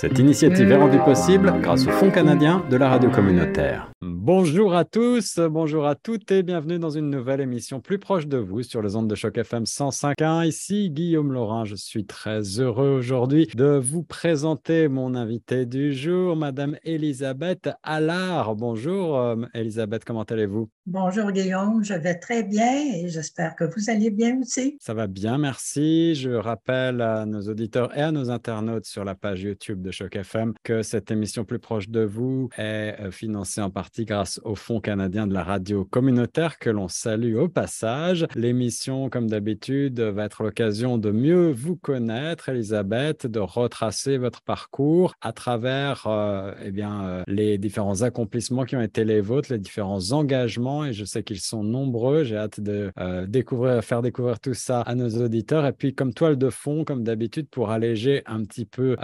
Cette initiative est rendue possible grâce au Fonds canadien de la radio communautaire. Bonjour à tous, bonjour à toutes et bienvenue dans une nouvelle émission plus proche de vous sur les ondes de choc FM 105.1. Ici Guillaume Laurent, je suis très heureux aujourd'hui de vous présenter mon invité du jour, Madame Elisabeth Allard. Bonjour euh, Elisabeth, comment allez-vous? Bonjour Guillaume, je vais très bien et j'espère que vous allez bien aussi. Ça va bien, merci. Je rappelle à nos auditeurs et à nos internautes sur la page YouTube de Choc FM que cette émission plus proche de vous est euh, financée en partie grâce grâce au Fonds canadien de la radio communautaire que l'on salue au passage. L'émission, comme d'habitude, va être l'occasion de mieux vous connaître, Elisabeth, de retracer votre parcours à travers euh, eh bien, euh, les différents accomplissements qui ont été les vôtres, les différents engagements, et je sais qu'ils sont nombreux. J'ai hâte de euh, découvrir, faire découvrir tout ça à nos auditeurs. Et puis, comme toile de fond, comme d'habitude, pour alléger un petit peu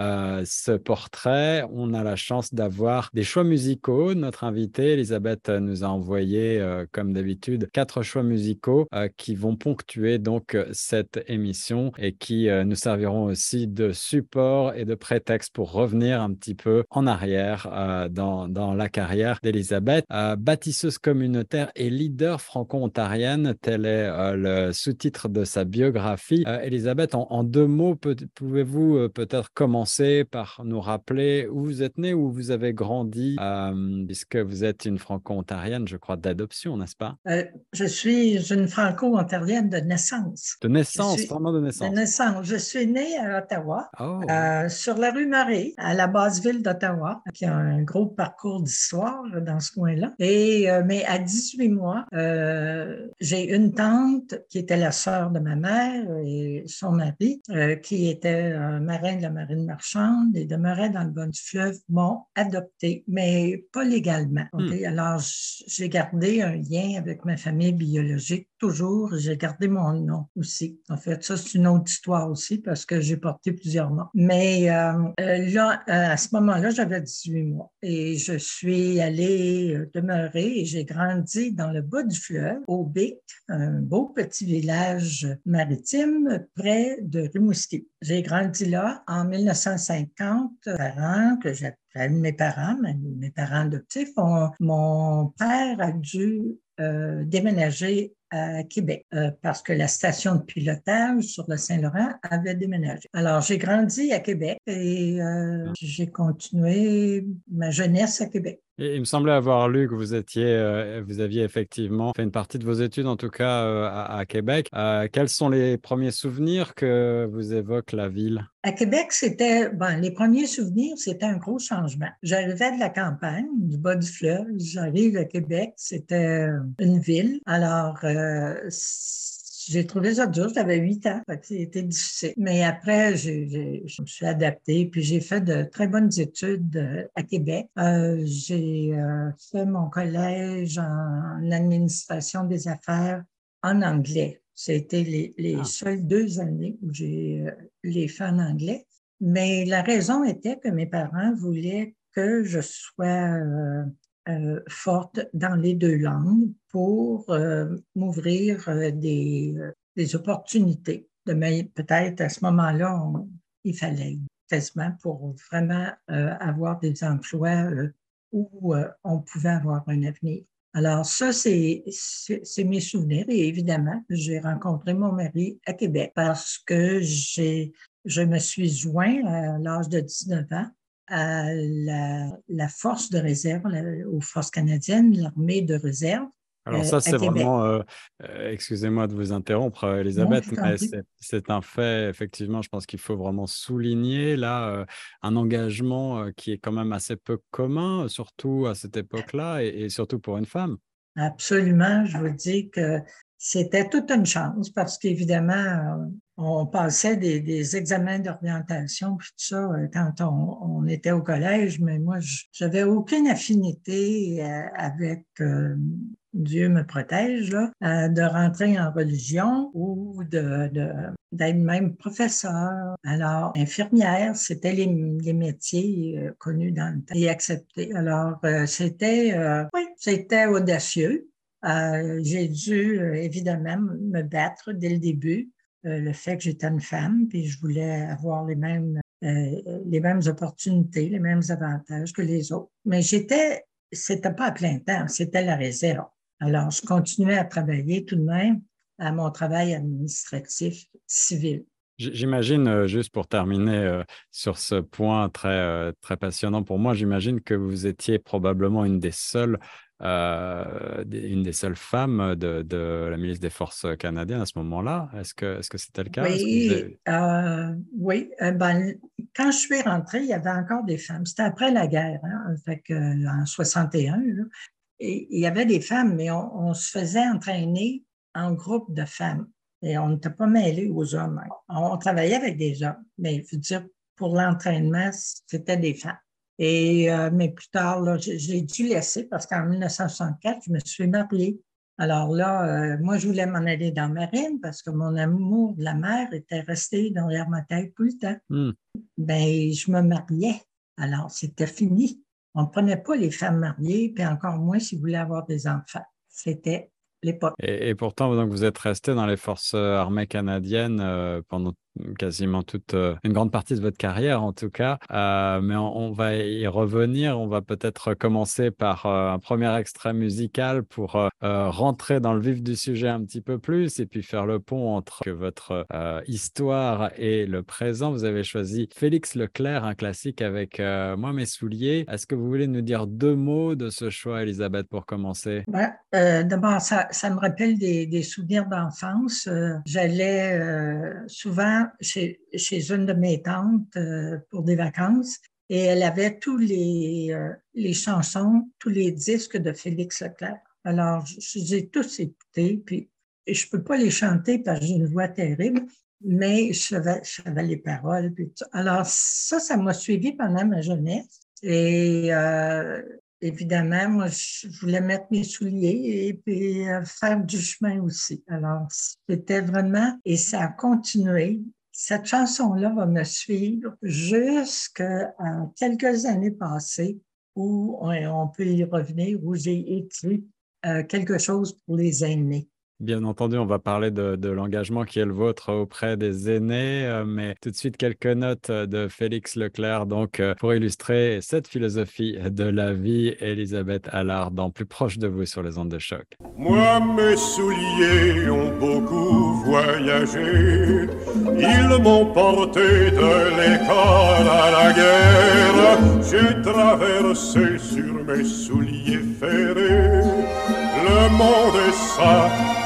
ce portrait, on a la chance d'avoir des choix musicaux. Notre invité, Elisabeth nous a envoyé, euh, comme d'habitude, quatre choix musicaux euh, qui vont ponctuer donc euh, cette émission et qui nous serviront aussi de support et de prétexte pour revenir un petit peu en arrière dans, dans, la carrière d'Elisabeth. bâtisseuse communautaire et leader franco-ontarienne, tel est le sous-titre de sa biographie. Elisabeth, en, en, deux mots, pouvez-vous peut-être commencer par nous rappeler où vous êtes née, où vous avez grandi, puisque vous êtes une franco-ontarienne, je crois, d'adoption, n'est-ce pas? Euh, je suis une franco-ontarienne de naissance. De naissance, vraiment de naissance? De naissance. Je suis née à Ottawa, oh. euh, sur la rue Marais, à la base ville d'Ottawa, qui a un gros parcours d'histoire dans ce coin-là. Et, euh, mais à 18 mois, j'ai une tante qui était la sœur de ma mère et son mari, qui était un marin de la marine marchande et demeurait dans le bas du fleuve, m'ont adopté, mais pas légalement. Hmm. Alors, j'ai gardé un lien avec ma famille biologique toujours. J'ai gardé mon nom aussi. En fait, ça, c'est une autre histoire aussi parce que j'ai porté plusieurs noms. Mais euh, euh, là, euh, à ce moment-là, j'avais 18 mois et je suis allée demeurer et j'ai grandi dans le bas du fleuve, au Bic, un beau petit village maritime près de Rimouski. J'ai grandi là en 1950, parents que j'appelle mes parents, mes parents adoptifs. mon père a dû euh, déménager à Québec euh, parce que la station de pilotage sur le Saint-Laurent avait déménagé. Alors, j'ai grandi à Québec et euh, j'ai continué ma jeunesse à Québec il me semblait avoir lu que euh, vous aviez effectivement fait une partie de vos études, en tout cas euh, à, Québec. Euh, quels sont les premiers souvenirs que vous évoque la ville? À Québec, c'était, bon, les premiers souvenirs, c'était un gros changement. J'arrivais de la campagne, du bas du fleuve, j'arrive à Québec, c'était une ville. Alors, j'ai trouvé ça dur, j'avais huit ans, c'était difficile. Mais après, je me suis adaptée, puis j'ai fait de très bonnes études euh, à Québec. Euh, j'ai euh, fait mon collège en, administration des affaires en anglais. C'était les, les ah. seules deux années où j'ai les fait en anglais. Mais la raison était que mes parents voulaient que je sois euh, forte dans les deux langues pour euh, m'ouvrir euh, des, opportunités. Peut-être à ce moment-là, il fallait quasiment pour vraiment avoir des emplois où on pouvait avoir un avenir. Alors ça, c'est mes souvenirs. Et évidemment, j'ai rencontré mon mari à Québec parce que je me suis joint à l'âge de 19 ans à la, force de réserve, aux forces canadiennes, l'armée de réserve. Alors euh, ça, c'est vraiment, euh, euh, excusez-moi de vous interrompre, Elisabeth, mais c'est un fait, effectivement, je pense qu'il faut vraiment souligner là un engagement qui est quand même assez peu commun, surtout à cette époque-là, et, et, surtout pour une femme. Absolument, je vous dis que c'était toute une chance parce qu'évidemment, on passait des, examens d'orientation, puis tout ça, euh, quand on, était au collège, mais moi, j'avais aucune affinité euh, avec euh, Dieu me protège, là, de rentrer en religion ou de, d'être même professeur. Alors, infirmière, c'était les, métiers connus dans le temps et acceptés. Alors, c'était, oui, c'était audacieux. Euh, j'ai dû évidemment me battre dès le début. Le fait que j'étais une femme, puis je voulais avoir les mêmes, les mêmes opportunités, les mêmes avantages que les autres. Mais j'étais, c'était pas à plein temps, c'était la réserve. Alors, je continuais à travailler tout de même à mon travail administratif civil. J'imagine, euh, juste pour terminer euh, sur ce point très, euh, très passionnant pour moi, j'imagine que vous étiez probablement une des seules, une des seules femmes de, la milice des forces canadiennes à ce moment-là. Est-ce que est-ce que c'était le cas? Oui, oui. Ben, quand je suis rentrée, il y avait encore des femmes. C'était après la guerre, hein, fait en 61. et, il y avait des femmes, mais on se faisait entraîner en groupe de femmes. Et on n'était pas mêlés aux hommes. On, travaillait avec des hommes, mais il faut dire, pour l'entraînement, c'était des femmes. Et, euh, mais plus tard, j'ai dû laisser parce qu'en 1964, je me suis mariée. Alors là, euh, moi, je voulais m'en aller dans la marine parce que mon amour de la mer était resté dans ma tête tout le temps. Hmm. Ben, je me mariais. Alors, c'était fini. On ne prenait pas les femmes mariées, puis encore moins si vous voulez avoir des enfants. C'était l'époque. Et, pourtant, donc, vous êtes resté dans les forces euh, armées canadiennes euh, pendant quasiment toute euh, une grande partie de votre carrière en tout cas. Euh, mais on, va y revenir. On va peut-être commencer par euh, un premier extrait musical pour rentrer dans le vif du sujet un petit peu plus et puis faire le pont entre votre histoire et le présent. Vous avez choisi Félix Leclerc, un classique avec Moi mes souliers. Est-ce que vous voulez nous dire deux mots de ce choix, Elisabeth, pour commencer? D'abord, ça, me rappelle des souvenirs d'enfance. J'allais souvent chez, une de mes tantes euh, pour des vacances et elle avait tous les, euh, les chansons, tous les disques de Félix Leclerc. Alors, je, les ai tous écoutés, puis je ne peux pas les chanter parce que j'ai une voix terrible, mais je savais, les paroles. Alors, ça, ça m'a suivi pendant ma jeunesse. Et euh, évidemment, moi, je voulais mettre mes souliers et puis euh, faire du chemin aussi. Alors, c'était vraiment, et ça a continué. Cette chanson-là va me suivre jusqu'à quelques années passées où on, peut y revenir, où j'ai écrit euh, quelque chose pour les aînés. Bien entendu, on va parler de, l'engagement qui est le vôtre auprès des aînés, euh, mais tout de suite quelques notes de Félix Leclerc, donc euh, pour illustrer cette philosophie de la vie, Elisabeth Allard, dans Plus proche de vous sur les ondes de choc. Moi, mes souliers ont beaucoup voyagé, ils m'ont porté de l'école à la guerre, j'ai traversé sur mes souliers ferrés. Le monde est ça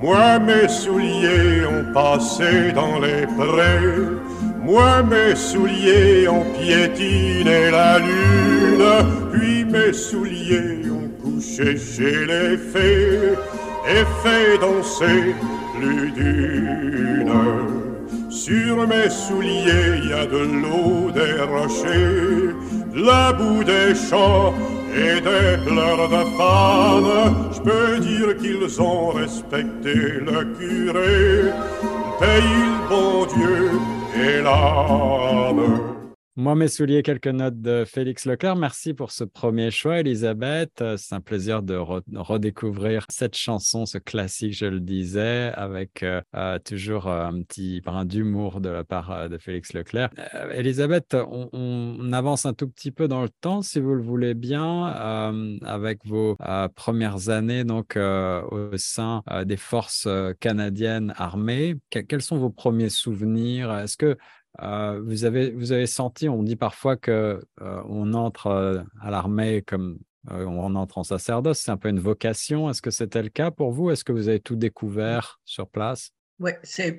moi, mes souliers ont passé dans les prés. Moi, mes souliers ont piétiné la lune. Puis mes souliers ont couché chez les fées et fait danser plus d'une. Sur mes souliers, il y a de l'eau des rochers, la boue des champs et des pleurs de femmes, je peux dire qu'ils ont respecté le curé, pays le bon Dieu et l'âme. Moi, mes souliers, quelques notes de Félix Leclerc. Merci pour ce premier choix, Elisabeth. C'est un plaisir de redécouvrir cette chanson, ce classique, je le disais, avec euh, euh, toujours euh, un petit brin d'humour de la part de Félix Leclerc. Elisabeth, on, avance un tout petit peu dans le temps, si vous le voulez bien, avec vos premières années donc au sein des forces canadiennes armées. quels sont vos premiers souvenirs? Est-ce que euh, vous, avez, vous avez senti, on dit parfois que euh, on entre euh, à l'armée comme on entre en sacerdoce, c'est un peu une vocation. Est-ce que c'était le cas pour vous? Est-ce que vous avez tout découvert sur place? Oui,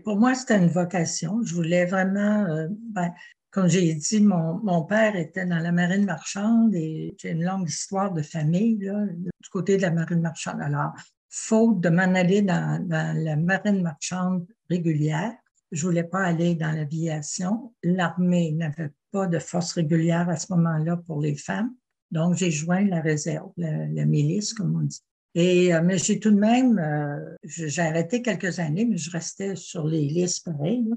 pour moi, c'était une vocation. Je voulais vraiment, ben, comme j'ai dit, mon, père était dans la marine marchande et j'ai une longue histoire de famille du côté de la marine marchande. Alors, faute de m'en aller dans la marine marchande régulière, je voulais pas aller dans l'aviation. L'armée n'avait pas de force régulière à ce moment-là pour les femmes. Donc, j'ai joint la réserve, la, milice, comme on dit. Et, euh, mais j'ai tout de même, euh, j'ai arrêté quelques années, mais je restais sur les listes pareil,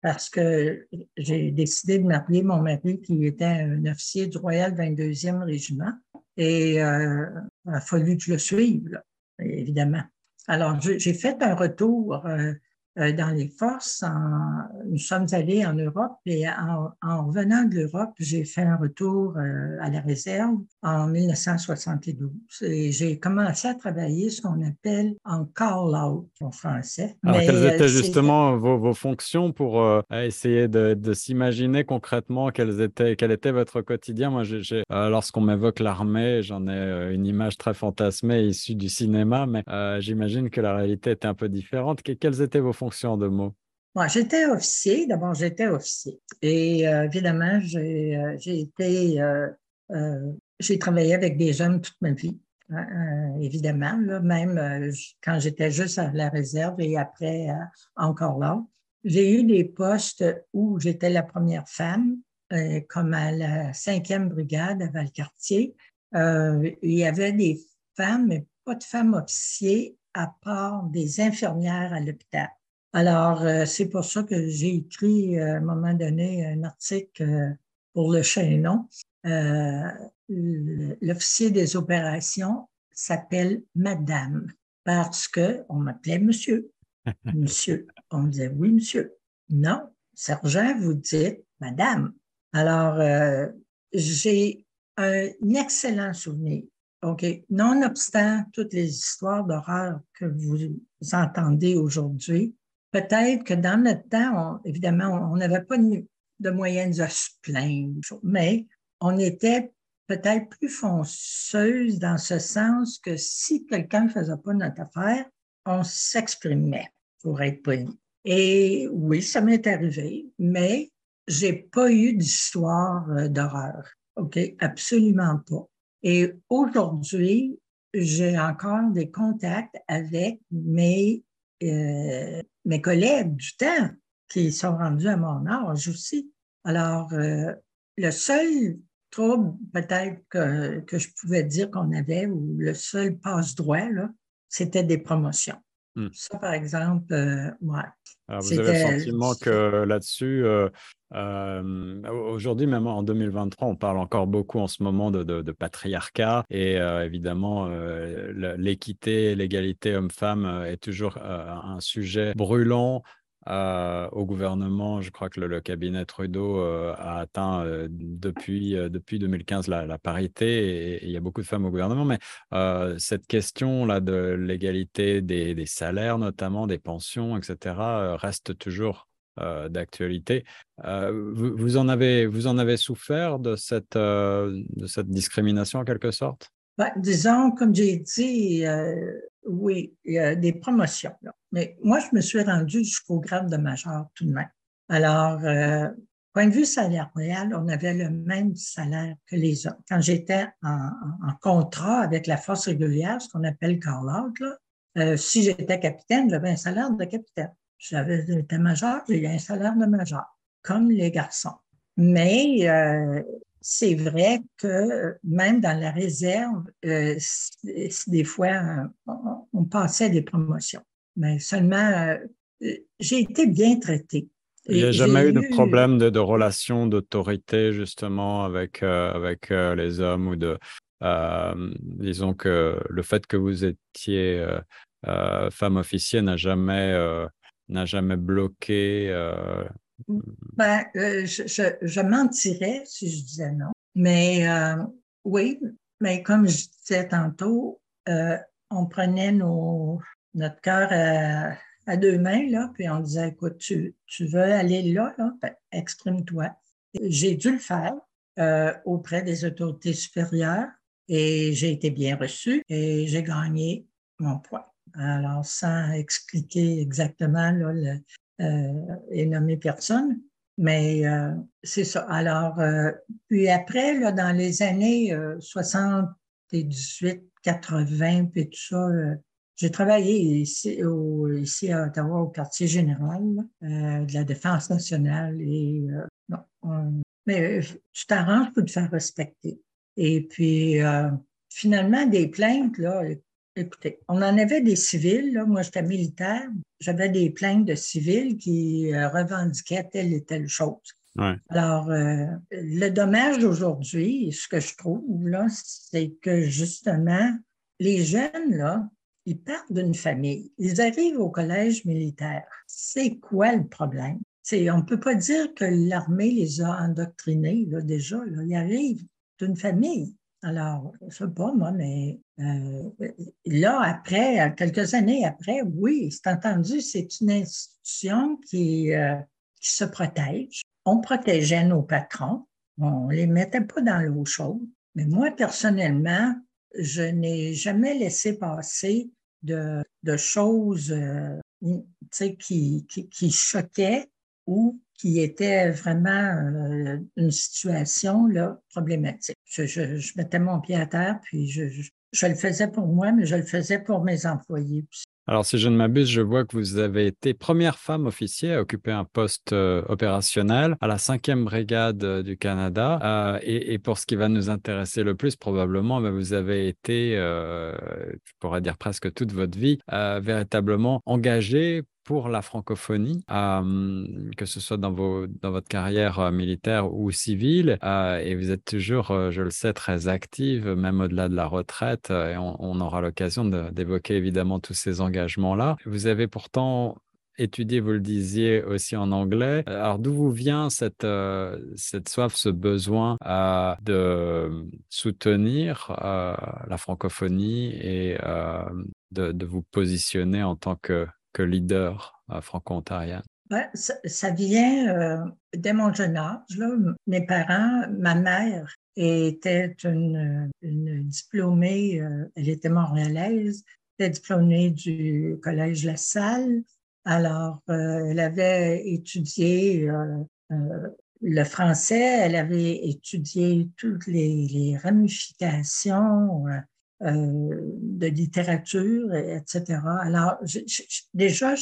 parce que j'ai décidé de marier mon mari qui était un officier du Royal 22e Régiment. Et il a fallu que je le suive, évidemment. Alors, j'ai fait un retour euh, dans les forces. nous sommes allés en Europe et en, revenant de l'Europe, j'ai fait un retour euh, à la réserve en 1972 et j'ai commencé à travailler ce qu'on appelle en call-out en français. Alors, quelles euh, étaient justement vos, fonctions pour essayer de, s'imaginer concrètement quels étaient, quel était votre quotidien? Moi, lorsqu'on m'évoque l'armée, j'en ai une image très fantasmée issue du cinéma, mais j'imagine que la réalité était un peu différente. quelles étaient vos j'étais officier. D'abord, j'étais officier. Et euh, évidemment, j'ai euh, été, euh, j'ai travaillé avec des jeunes toute ma vie. Hein, évidemment, même quand j'étais juste à la réserve et après encore là. J'ai eu des postes où j'étais la première femme, comme à la cinquième brigade à Valcartier. il y avait des femmes, mais pas de femmes officiers à part des infirmières à l'hôpital. Alors, euh, c'est pour ça que j'ai écrit euh, à un moment donné un article euh, pour le chaînon. L'officier des opérations s'appelle Madame parce que on m'appelait Monsieur. Monsieur. On disait oui, Monsieur. Non, sergent, vous dites Madame. Alors, j'ai un excellent souvenir. OK. Nonobstant toutes les histoires d'horreur que vous entendez aujourd'hui, peut-être que dans notre temps, évidemment, on n'avait pas de, moyens de se plaindre, mais on était peut-être plus fonceuse dans ce sens que si quelqu'un ne faisait pas notre affaire, on s'exprimait pour être poli. Et oui, ça m'est arrivé, mais j'ai pas eu d'histoire euh, d'horreur. OK? Absolument pas. Et aujourd'hui, j'ai encore des contacts avec mes euh, mes collègues du temps qui sont rendus à mon âge aussi. Alors, euh, le seul trouble peut-être que, que, je pouvais dire qu'on avait, ou le seul passe-droit, c'était des promotions. Hmm. Ça, par exemple, euh, Alors, vous avez le sentiment que là-dessus, euh, aujourd'hui, même en 2023, on parle encore beaucoup en ce moment de, patriarcat et évidemment, l'équité, l'égalité homme-femme est toujours un sujet brûlant. au gouvernement, je crois que le, cabinet Trudeau a atteint depuis, depuis 2015 la, parité et, il y a beaucoup de femmes au gouvernement, mais cette question-là de l'égalité des, salaires, notamment des pensions, etc., reste toujours euh, d'actualité. Euh, vous, en avez, souffert de cette, euh, discrimination en quelque sorte? Ben, disons, comme j'ai dit, oui, il y a des promotions. Mais moi, je me suis rendue jusqu'au grade de major tout de même. Alors, point de vue salarial, on avait le même salaire que les hommes. Quand j'étais en, contrat avec la force régulière, ce qu'on appelle call-out, si j'étais capitaine, j'avais un salaire de capitaine. J'avais été major, j'ai eu un salaire de major, comme les garçons. Mais euh, c'est vrai que même dans la réserve, euh, des fois, on, passait des promotions. Mais seulement, euh, j'ai été bien traitée. Il n'y a jamais eu de problème de, de relation d'autorité, justement, avec, avec les hommes ou de. disons que le fait que vous étiez femme officielle n'a jamais n'a jamais bloqué euh, ben, euh, je, mentirais si je disais non. Mais euh, oui, mais comme je disais tantôt, on prenait nos, notre cœur à, deux mains, là, puis on disait, écoute, tu, tu veux aller là, là ben, exprime-toi. J'ai dû le faire auprès des autorités supérieures et j'ai été bien reçue et j'ai gagné mon point. Alors, sans expliquer exactement euh, et nommer personne, mais euh, c'est ça. Alors, euh, puis après, dans les années 78, 80, puis tout ça, j'ai travaillé ici, à Ottawa, au quartier général de la Défense nationale. Et, mais tu t'arranges pour te faire respecter. Et puis, finalement, des plaintes, là, Écoutez, on en avait des civils. Là. Moi, j'étais militaire. J'avais des plaintes de civils qui euh, revendiquaient telle et telle chose. Alors, euh, le dommage d'aujourd'hui, ce que je trouve, là, c'est que justement, les jeunes, là, ils partent d'une famille, ils arrivent au collège militaire. C'est quoi le problème? on ne peut pas dire que l'armée les a endoctrinés là, déjà. Là. Ils arrivent d'une famille. Alors, je sais pas, moi, mais euh, là, après, quelques années après, oui, c'est entendu, c'est une institution qui, euh, se protège. On protégeait nos patrons, on ne les mettait pas dans l'eau chaude. Mais moi, personnellement, je n'ai jamais laissé passer de, choses euh, qui, qui, choquaient ou qui étaient vraiment euh, une situation là, problématique. Je, mettais mon pied à terre, puis je, le faisais pour moi, mais je le faisais pour mes employés. Alors, si je ne m'abuse, je vois que vous avez été première femme officier à occuper un poste euh, opérationnel à la 5e brigade euh, du Canada. Euh, et, pour ce qui va nous intéresser le plus, probablement, ben, vous avez été, je pourrais dire presque toute votre vie, véritablement engagée pour la francophonie, que ce soit dans, votre carrière militaire ou civile. et vous êtes toujours, je le sais, très active, même au-delà de la retraite. et on aura l'occasion d'évoquer évidemment tous ces engagements là Vous avez pourtant étudié, vous le disiez aussi en anglais. Alors d'où vous vient cette, euh, soif, ce besoin euh, de soutenir euh, la francophonie et de, vous positionner en tant que, que leader franco-ontarien? Ben, ça, vient dès mon jeune âge. Là. Mes parents, ma mère était une, diplômée, elle était montréalaise, diplômée du Collège La Salle. Alors, euh, elle avait étudié euh, euh, le français, elle avait étudié toutes les, ramifications de littérature, etc. Alors, déjà,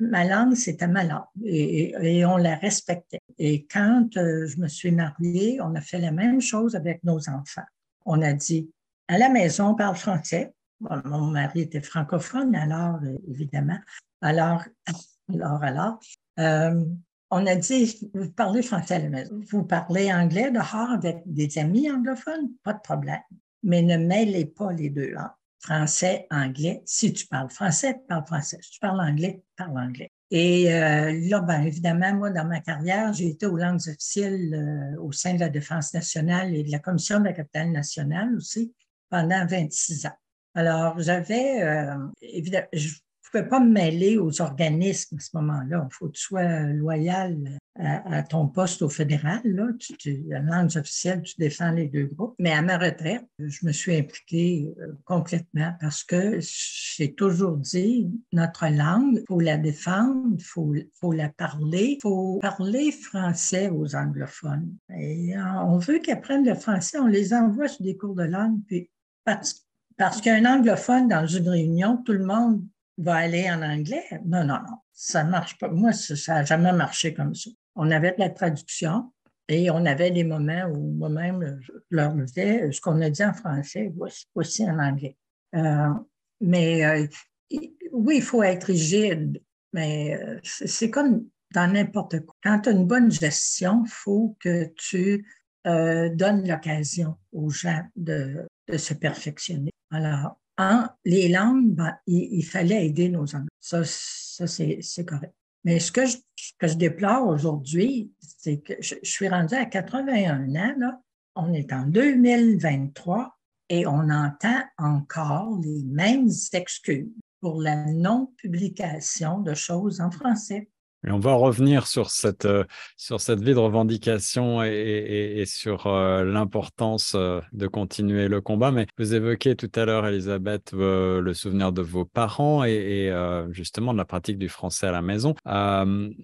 ma langue, c'était ma langue et, on la respectait. Et quand je me suis mariée, on a fait la même chose avec nos enfants. On a dit, à la maison, on parle français, mon mari était francophone, alors, euh, évidemment. Alors, alors, alors, euh, on a dit, vous parlez français à la maison, vous parlez anglais dehors avec des amis anglophones, pas de problème. Mais ne mêlez pas les deux langues, français, anglais. Si tu parles français, parle français. Si tu parles anglais, parle anglais. Et euh, là, ben, évidemment, moi, dans ma carrière, j'ai été aux langues officielles au sein de la Défense nationale et de la Commission de la capitale nationale aussi pendant 26 ans. Alors, j'avais, euh, évidemment, je ne pouvais pas me mêler aux organismes à ce moment-là. Il faut que tu sois loyal à, ton poste au fédéral. Là. Tu, tu, la langue officielle, tu défends les deux groupes. Mais à ma retraite, je me suis impliquée euh, complètement parce que j'ai toujours dit, notre langue, il faut la défendre, il faut, la parler, il faut parler français aux anglophones. Euh, on veut qu'ils apprennent le français, on les envoie sur des cours de langue, puis parce qu'un anglophone dans une réunion, tout le monde va aller en anglais? Non, non, non, ça ne marche pas. Moi, ça n'a jamais marché comme ça. On avait de la traduction et on avait des moments où moi-même, je leur disais ce qu'on a dit en français, voici, aussi en anglais. Euh, mais euh, oui, il faut être rigide, mais euh, c'est comme dans n'importe quoi. Quand tu as une bonne gestion, il faut que tu donnes l'occasion aux gens de, de se perfectionner. Alors, en les langues, ben, il, fallait aider nos enfants. Ça, ça c'est correct. Mais ce que je, que je déplore aujourd'hui, c'est que je, suis rendue à 81 ans, là. on est en 2023 et on entend encore les mêmes excuses pour la non-publication de choses en français on va revenir sur cette, euh, sur cette vie de revendication et, sur euh, l'importance euh, de continuer le combat. Mais vous évoquez tout à l'heure, Elisabeth, le souvenir de vos parents et, justement de la pratique du français à la maison.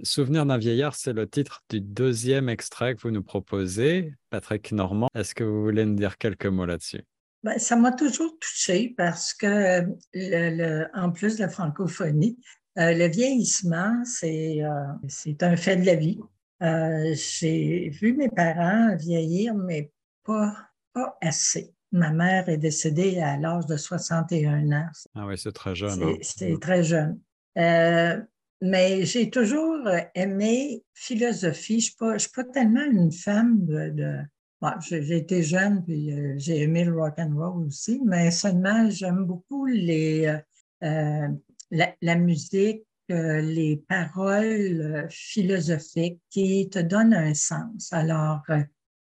souvenir d'un vieillard, c'est le titre du deuxième extrait que vous nous proposez. Patrick Normand, est-ce que vous voulez nous dire quelques mots là-dessus? Ben, ça m'a toujours touché parce que, en plus de la francophonie, euh, le vieillissement, euh, c'est un fait de la vie. Euh, j'ai vu mes parents vieillir, mais pas, pas assez. Ma mère est décédée à l'âge de 61 ans. Ah oui, c'est très jeune. C'est hein. très jeune. mais j'ai toujours aimé philosophie. Je ne suis, pas tellement une femme de. j'ai été jeune puis j'ai aimé le rock and roll aussi, mais seulement j'aime beaucoup les, la, musique, les paroles philosophiques qui te donnent un sens. Alors,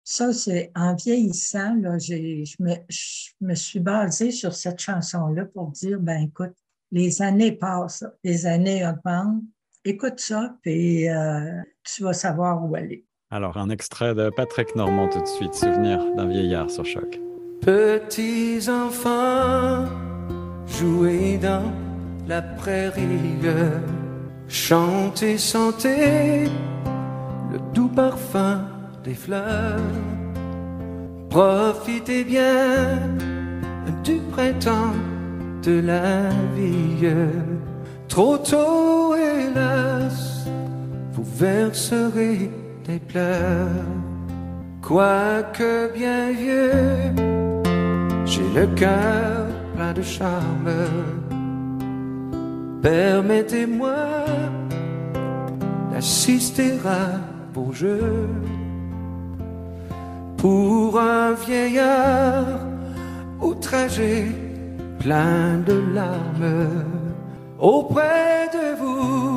ça, c'est en vieillissant, là, je, me, je me suis basée sur cette chanson-là pour dire, ben écoute, les années passent, les années augmentent, écoute ça, puis euh, tu vas savoir où aller. Alors, un extrait de Patrick Normand tout de suite, Souvenir d'un vieillard sur choc. Petits enfants, jouez dans la prairie, chantez, sentez le doux parfum des fleurs. Profitez bien du printemps, de la vie. Trop tôt, hélas, vous verserez des pleurs. Quoique bien vieux, j'ai le cœur plein de charme. Permettez-moi d'assister à vos jeux pour un vieillard outragé, plein de larmes, auprès de vous.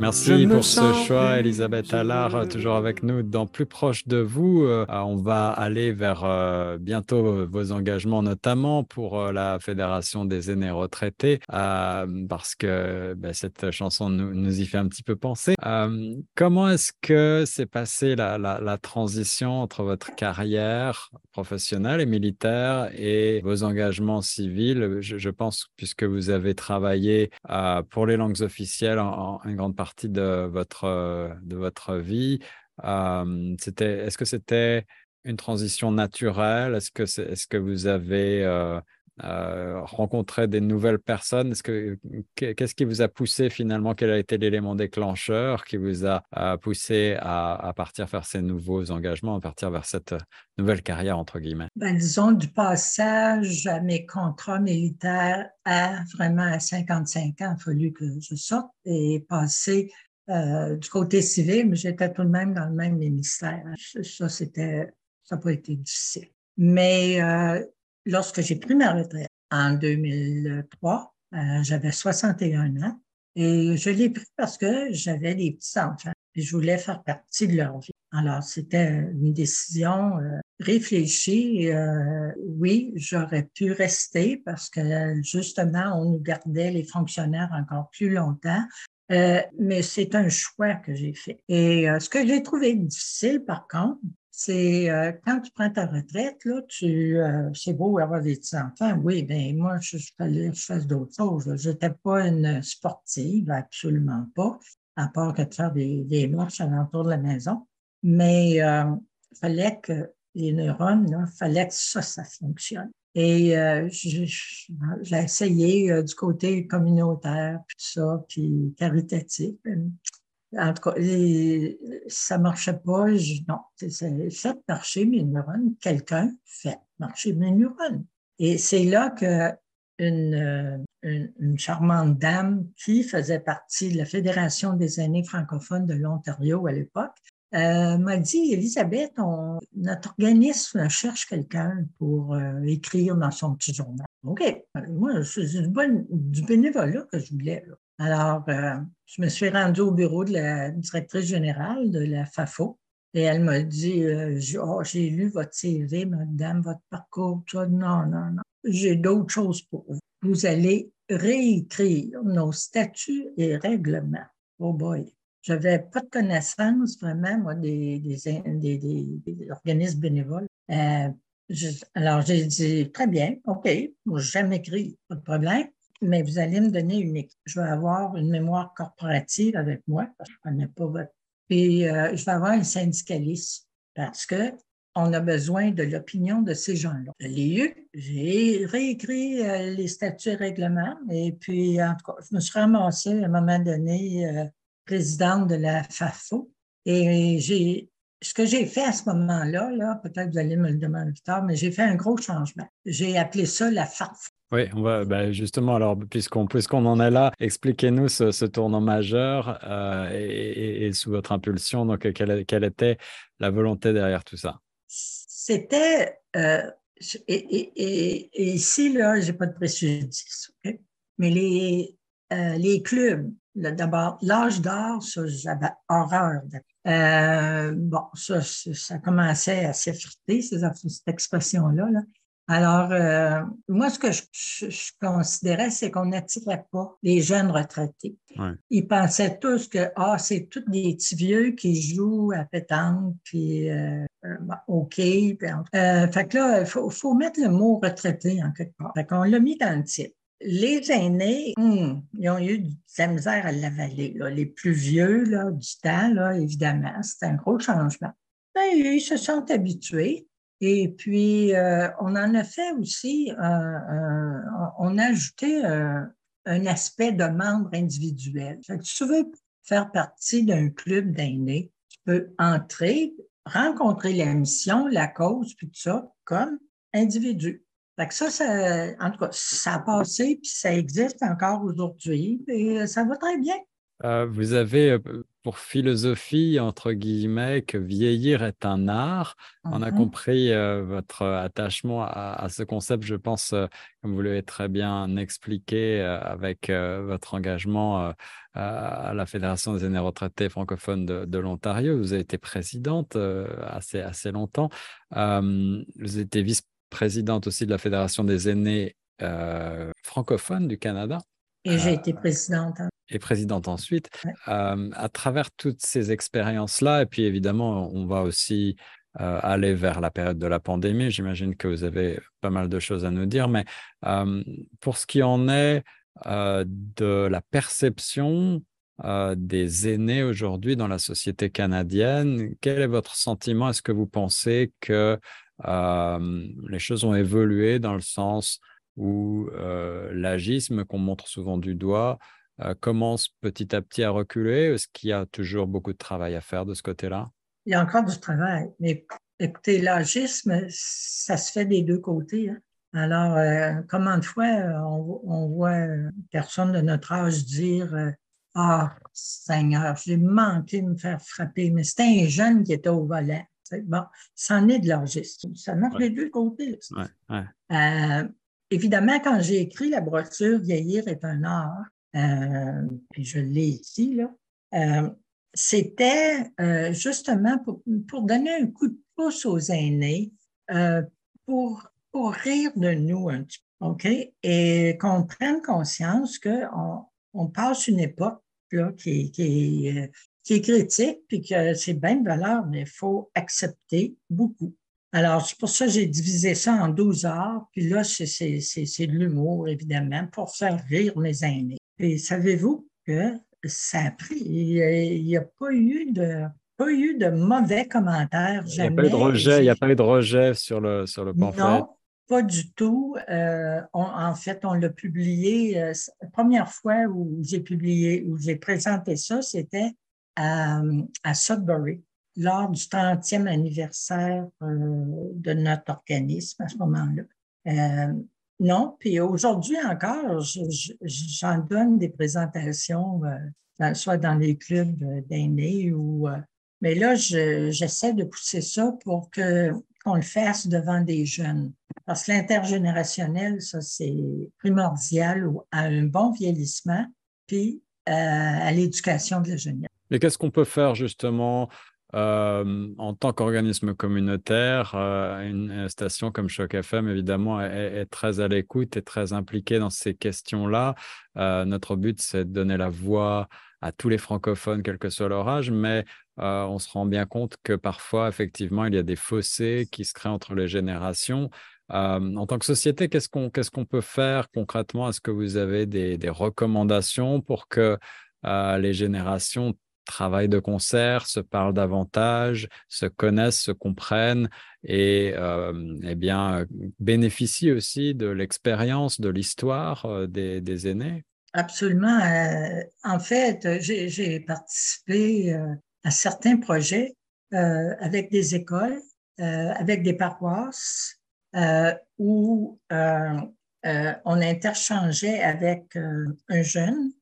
Merci pour ce choix, Elisabeth Allard, toujours avec nous dans Plus proche de vous. Euh, on va aller vers euh, bientôt vos engagements, notamment pour euh, la Fédération des aînés retraités, parce que ben, cette chanson nous, y fait un petit peu penser. comment est-ce que s'est passée la, transition entre votre carrière professionnelle et militaire et vos engagements civils? Je, pense, puisque vous avez travaillé pour les langues officielles en, en grande partie partie de votre, de votre vie. c'était, est-ce que c'était une transition naturelle? Est-ce que, est-ce que vous avez rencontré des nouvelles personnes? Est-ce que, qu'est-ce qui vous a poussé finalement? Quel a été l'élément déclencheur qui vous a poussé à, partir faire ces nouveaux engagements, à partir vers cette nouvelle carrière, entre guillemets? Ben, Disons du passage à mes contrats militaires à vraiment à 55 ans, il a fallu que je sorte et passer euh, du côté civil, mais j'étais tout de même dans le même ministère. Ça, c'était, ça n'a pas été difficile. Mais euh, lorsque j'ai pris ma retraite en 2003, euh, j'avais 61 ans et je l'ai pris parce que j'avais des petits-enfants et je voulais faire partie de leur vie. Alors, c'était une décision euh, réfléchie. Euh, oui, j'aurais pu rester parce que justement, on nous gardait les fonctionnaires encore plus longtemps. Mais c'est un choix que j'ai fait. Et ce que j'ai trouvé difficile, par contre, c'est quand tu prends ta retraite, là, tu, c'est beau avoir des petits-enfants. Oui, ben moi, je, que je fasse d'autres choses. Je n'étais pas une sportive, absolument pas, à part que de faire des, des marches alentour de la maison. Mais il euh, fallait que les neurones, il fallait que ça, ça fonctionne. Et euh, j'ai essayé euh, du côté communautaire, puis ça, puis caritatif. En tout cas, ça ne marchait pas. non, c'est fait marcher mes neurones. Quelqu'un fait marcher mes neurones. Et c'est là que une, une, charmante dame qui faisait partie de la Fédération des aînés francophones de l'Ontario à l'époque euh, m'a dit, Elisabeth, on, notre organisme cherche quelqu'un pour euh, écrire dans son petit journal. OK, moi, c'est du, du bénévolat que je voulais. Alors, euh, je me suis rendue au bureau de la directrice générale de la FAFO et elle m'a dit, oh, j'ai lu votre CV, madame, votre parcours. Toi, non, non, non. J'ai d'autres choses pour vous. Vous allez réécrire nos statuts et règlements. Oh boy. Je n'avais pas de connaissance vraiment, moi, des, des, organismes bénévoles. Euh, alors, j'ai dit, très bien, OK, moi, j'ai jamais écrit, pas de problème, mais vous allez me donner une équipe. Je vais avoir une mémoire corporative avec moi, parce que je ne connais pas votre. Puis, euh, je vais avoir un syndicaliste, parce que on a besoin de l'opinion de ces gens-là. Je l'ai eu, j'ai réécrit euh, les statuts et règlements, et puis, en tout cas, je me suis ramassée à un moment donné présidente de la FAFO. Et j'ai, ce que j'ai fait à ce moment-là, là, peut-être vous allez me le demander plus tard, mais j'ai fait un gros changement. J'ai appelé ça la farce. Oui, on va, ben, justement, alors, puisqu'on puisqu'on en est là, expliquez-nous ce, tournant majeur euh, et, sous votre impulsion, donc, quelle, quelle, était la volonté derrière tout ça? C'était, euh, et, ici, là, je n'ai pas de préjudice, mais les, euh, les clubs, d'abord, l'âge d'or, ça, j'avais horreur. bon, ça, ça commençait à s'effriter, cette expression-là. Là. Alors, euh, moi, ce que je, considérais, c'est qu'on n'attirait pas les jeunes retraités. Ils pensaient tous que, ah, c'est tous des petits vieux qui jouent à pétanque, puis euh, euh OK. Puis, euh, fait que là, il faut, mettre le mot retraité en quelque part. Fait qu'on l'a mis dans le titre. Les aînés, hmm, ils ont eu de la misère à l'avaler. Les plus vieux du temps, évidemment, c'est un gros changement. Ben, ils se sont habitués. Et puis, euh, on en a fait aussi, on a ajouté un, aspect de membre individuel. si tu veux faire partie d'un club d'aînés, tu peux entrer, rencontrer la mission, la cause, puis tout ça, comme individu. Fait que ça, ça, en tout cas, ça a passé, puis ça existe encore aujourd'hui, et ça va très bien. Euh, vous avez euh, pour philosophie, entre guillemets, que vieillir est un art. On a mmh compris euh, votre attachement à, ce concept, je pense, comme vous l'avez très bien expliqué, avec votre engagement à la Fédération des aînés retraités francophones de, l'Ontario. Vous avez été présidente assez, assez longtemps. vous été vice-présidente aussi de la Fédération des aînés francophones du Canada. Et j'ai été présidente. Hein et présidente ensuite. à travers toutes ces expériences-là, et puis évidemment, on va aussi aller vers la période de la pandémie. J'imagine que vous avez pas mal de choses à nous dire, mais pour ce qui en est de la perception des aînés aujourd'hui dans la société canadienne, quel est votre sentiment? Est-ce que vous pensez que les choses ont évolué dans le sens où l'agisme qu'on montre souvent du doigt euh, commence petit à petit à reculer Est-ce qu'il y a toujours beaucoup de travail à faire de ce côté-là? Il y a encore du travail. Mais écoutez, l'agisme, ça se fait des deux côtés. Hein. Alors, euh, comment de fois on, voit personne de notre âge dire euh, Ah, Seigneur, j'ai manqué de me faire frapper, mais c'était un jeune qui était au volant. Bon, c'en est de l'agisme. Ça marche des deux côtés. évidemment, quand j'ai écrit la brochure Vieillir est un art, euh, puis je l'ai ici, là, euh, c'était euh, justement pour, pour, donner un coup de pouce aux aînés, pour, pour rire de nous un petit peu, OK? Et qu'on prenne conscience qu'on on passe une époque là, qui, qui, qui est critique, puis que c'est bien de valeur, mais il faut accepter beaucoup. Alors, c'est pour ça que j'ai divisé ça en 12 heures. Puis là, c'est de l'humour, évidemment, pour faire rire mes aînés. Et savez-vous que ça a pris, il n'y a, pas eu de pas eu de mauvais commentaires. Il n'y a pas eu de rejet, il n'y a pas eu de rejet sur le, sur le pamphlet. Non, pas du tout. Euh, en fait, on l'a publié. Euh, la première fois où j'ai publié, où j'ai présenté ça, c'était à, Sudbury, lors du 30e anniversaire euh, de notre organisme à ce moment-là. Non, puis aujourd'hui encore, j'en donne des présentations, euh, soit dans les clubs d'aînés ou. Euh, mais là, j'essaie de pousser ça pour que qu'on le fasse devant des jeunes. Parce que l'intergénérationnel, ça, c'est primordial à un bon vieillissement, puis euh, à l'éducation de la jeunesse. Mais qu'est-ce qu'on peut faire justement euh, en tant qu'organisme communautaire, euh, une station comme Choc FM, évidemment, est, très à l'écoute et très impliquée dans ces questions-là. Euh, notre but, c'est de donner la voix à tous les francophones, quel que soit leur âge, mais on se rend bien compte que parfois, effectivement, il y a des fossés qui se créent entre les générations. en tant que société, qu'est-ce qu'on qu'est-ce qu'on peut faire concrètement? Est-ce que vous avez des recommandations pour que les générations travaillent de concert, se parlent davantage, se connaissent, se comprennent et euh, eh bien, bénéficient aussi de l'expérience, de l'histoire euh, des, aînés. Absolument. Euh, en fait, j'ai participé à certains projets avec des écoles, avec des paroisses, où on interchangeait avec un jeune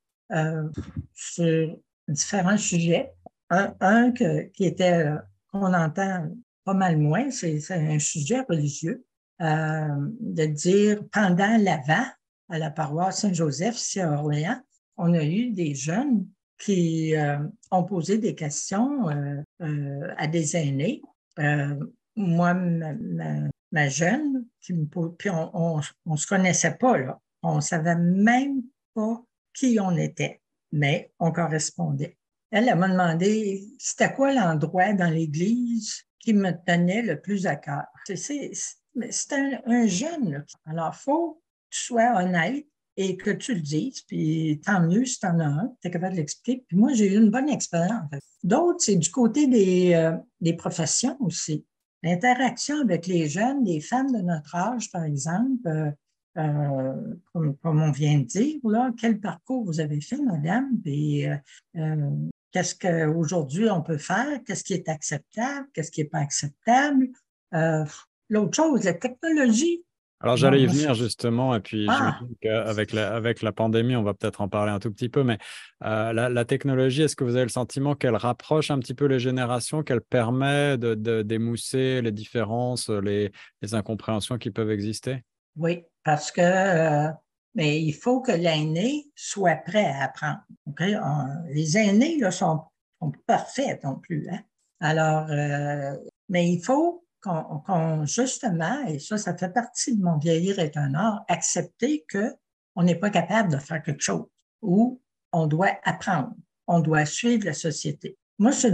sur différents sujets. Un, qui était, qu'on entend pas mal moins, c'est un sujet religieux, de dire pendant l'Avent, à la paroisse Saint-Joseph, ici à Orléans, on a eu des jeunes qui euh, ont posé des questions euh, euh, à des aînés. moi, ma, jeune, qui me puis on ne se connaissait pas, là. On ne savait même pas qui on était, mais on correspondait. Elle, elle m'a demandé c'était quoi l'endroit dans l'Église qui me tenait le plus à cœur? C'est un, un, jeune. Alors, il faut que tu sois honnête et que tu le dises, puis tant mieux si tu en as un, tu es capable de l'expliquer. Puis moi, j'ai eu une bonne expérience. D'autres, c'est du côté des, euh, des professions aussi. L'interaction avec les jeunes, les femmes de notre âge, par exemple, euh, euh, comme, comme, on vient de dire, là, quel parcours vous avez fait, madame, puis qu'est-ce qu'aujourd'hui on peut faire, qu'est-ce qui est acceptable, qu'est-ce qui n'est pas acceptable? L'autre chose, la technologie, alors j'allais y venir justement, et puis ah! avec la, avec la pandémie, on va peut-être en parler un tout petit peu, mais euh, la, technologie, est-ce que vous avez le sentiment qu'elle rapproche un petit peu les générations, qu'elle permet de, d'émousser les différences, les, incompréhensions qui peuvent exister? Oui, parce que euh, mais il faut que l'aîné soit prêt à apprendre. les aînés ne sont, sont, pas parfaits non plus. Hein? Alors, euh, mais il faut qu'on, justement, et ça, ça fait partie de mon vieillir est un art, accepter qu'on n'est pas capable de faire quelque chose ou on doit apprendre, on doit suivre la société. Moi, c'est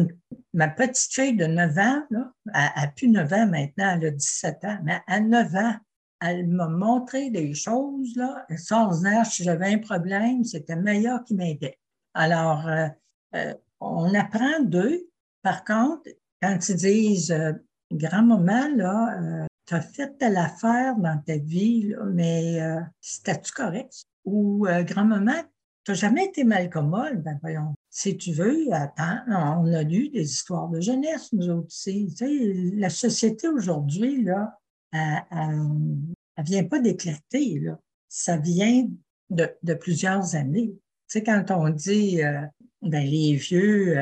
ma petite fille de 9 ans, là, elle n'a plus 9 ans maintenant, elle a 17 ans, mais à 9 ans, elle m'a montré des choses, là, sans si j'avais un problème, c'était meilleur qui m'aidait. Alors, euh, euh, on apprend d'eux. Par contre, quand ils disent euh, grand-maman, là, tu as fait telle affaire dans ta vie, mais euh, c'était-tu correct? Ou grand-maman, tu n'as jamais été mal commode? Ben voyons, si tu veux, attends, on a lu des histoires de jeunesse, nous autres. Tu la société aujourd'hui, là, elle ne vient pas d'éclater. Ça vient de, plusieurs années. Tu sais, quand on dit, ben, les vieux,